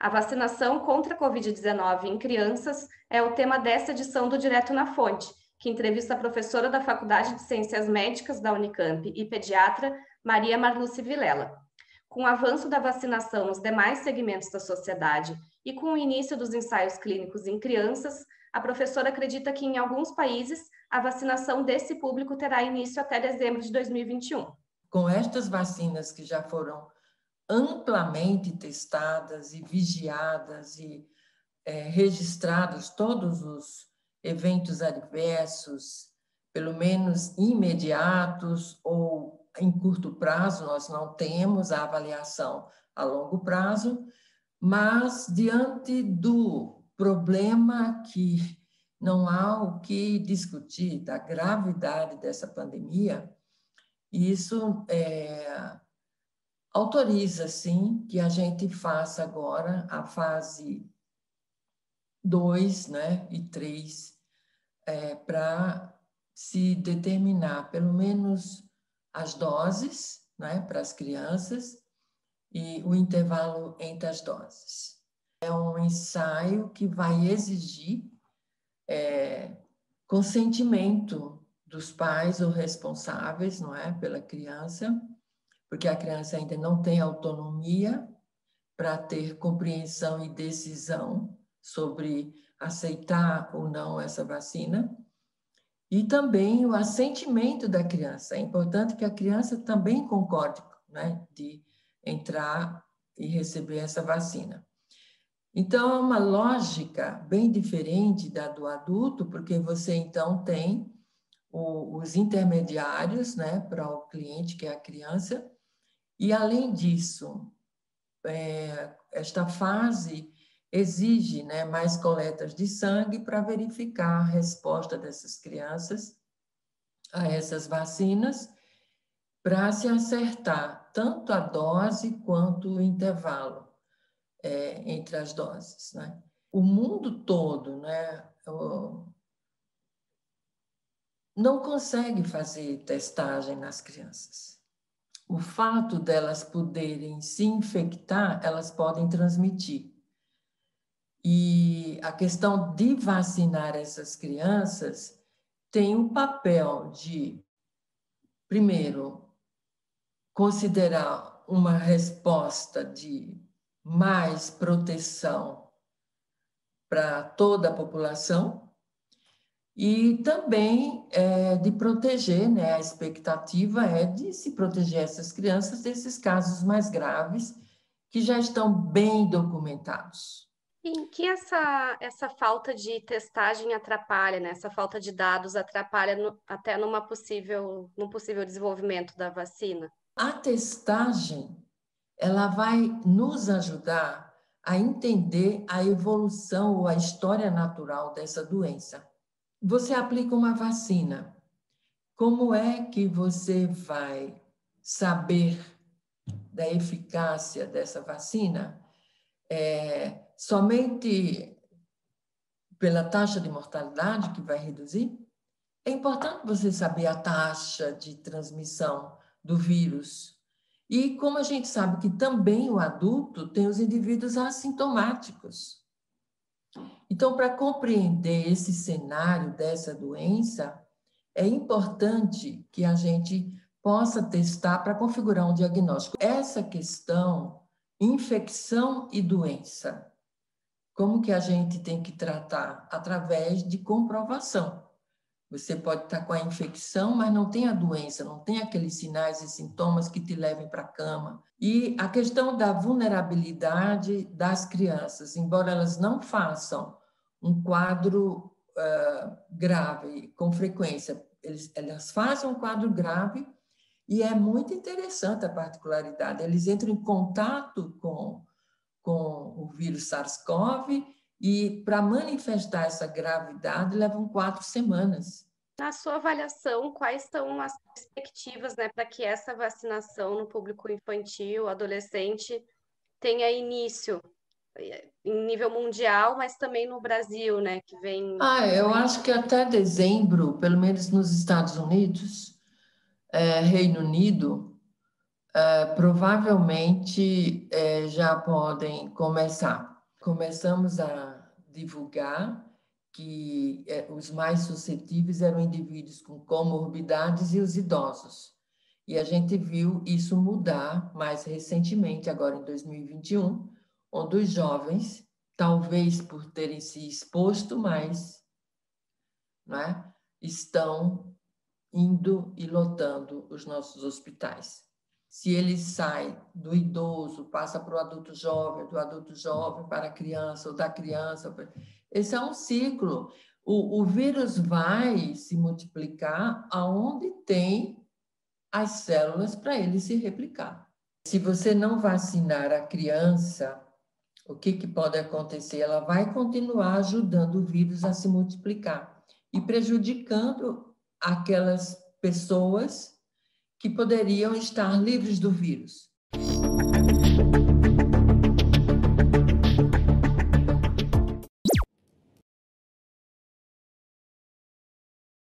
A vacinação contra a Covid-19 em crianças é o tema desta edição do Direto na Fonte, que entrevista a professora da Faculdade de Ciências Médicas da Unicamp e pediatra Maria Marluce Vilela. Com o avanço da vacinação nos demais segmentos da sociedade e com o início dos ensaios clínicos em crianças, a professora acredita que em alguns países a vacinação desse público terá início até dezembro de 2021. Com estas vacinas que já foram amplamente testadas e vigiadas e é, registrados todos os eventos adversos, pelo menos imediatos ou em curto prazo, nós não temos a avaliação a longo prazo, mas diante do problema que não há o que discutir, da gravidade dessa pandemia, isso é, autoriza, sim, que a gente faça agora a fase 2 né, e 3 é, para se determinar pelo menos as doses né, para as crianças e o intervalo entre as doses. É um ensaio que vai exigir é, consentimento dos pais ou responsáveis, não é, pela criança, porque a criança ainda não tem autonomia para ter compreensão e decisão sobre aceitar ou não essa vacina. E também o assentimento da criança. É importante que a criança também concorde né, de entrar e receber essa vacina. Então, é uma lógica bem diferente da do adulto, porque você então tem o, os intermediários né, para o cliente, que é a criança, e além disso, é, esta fase exige né, mais coletas de sangue para verificar a resposta dessas crianças a essas vacinas, para se acertar tanto a dose quanto o intervalo é, entre as doses. Né? O mundo todo né, não consegue fazer testagem nas crianças. O fato delas poderem se infectar, elas podem transmitir. E a questão de vacinar essas crianças tem um papel de, primeiro, considerar uma resposta de mais proteção para toda a população e também é, de proteger, né, a expectativa é de se proteger essas crianças desses casos mais graves que já estão bem documentados. Em que essa, essa falta de testagem atrapalha, né? Essa falta de dados atrapalha no, até numa possível, no possível desenvolvimento da vacina? A testagem ela vai nos ajudar a entender a evolução ou a história natural dessa doença. Você aplica uma vacina. Como é que você vai saber da eficácia dessa vacina? É, somente pela taxa de mortalidade que vai reduzir? É importante você saber a taxa de transmissão do vírus e como a gente sabe que também o adulto tem os indivíduos assintomáticos. Então, para compreender esse cenário dessa doença, é importante que a gente possa testar para configurar um diagnóstico. Essa questão, infecção e doença, como que a gente tem que tratar? Através de comprovação. Você pode estar com a infecção, mas não tem a doença, não tem aqueles sinais e sintomas que te levem para a cama. E a questão da vulnerabilidade das crianças, embora elas não façam um quadro uh, grave com frequência, eles, elas fazem um quadro grave e é muito interessante a particularidade. Eles entram em contato com, com o vírus SARS-CoV e para manifestar essa gravidade levam quatro semanas. Na sua avaliação, quais são as perspectivas né, para que essa vacinação no público infantil, adolescente, tenha início em nível mundial, mas também no Brasil, né, que vem... Ah, eu acho que até dezembro, pelo menos nos Estados Unidos, é, Reino Unido, uh, provavelmente é, já podem começar. Começamos a divulgar que é, os mais suscetíveis eram indivíduos com comorbidades e os idosos. E a gente viu isso mudar mais recentemente, agora em 2021, onde os jovens, talvez por terem se exposto mais, né, estão indo e lotando os nossos hospitais. Se ele sai do idoso, passa para o adulto jovem, do adulto jovem para a criança, ou da criança. Esse é um ciclo. O, o vírus vai se multiplicar aonde tem as células para ele se replicar. Se você não vacinar a criança, o que, que pode acontecer? Ela vai continuar ajudando o vírus a se multiplicar e prejudicando aquelas pessoas que poderiam estar livres do vírus.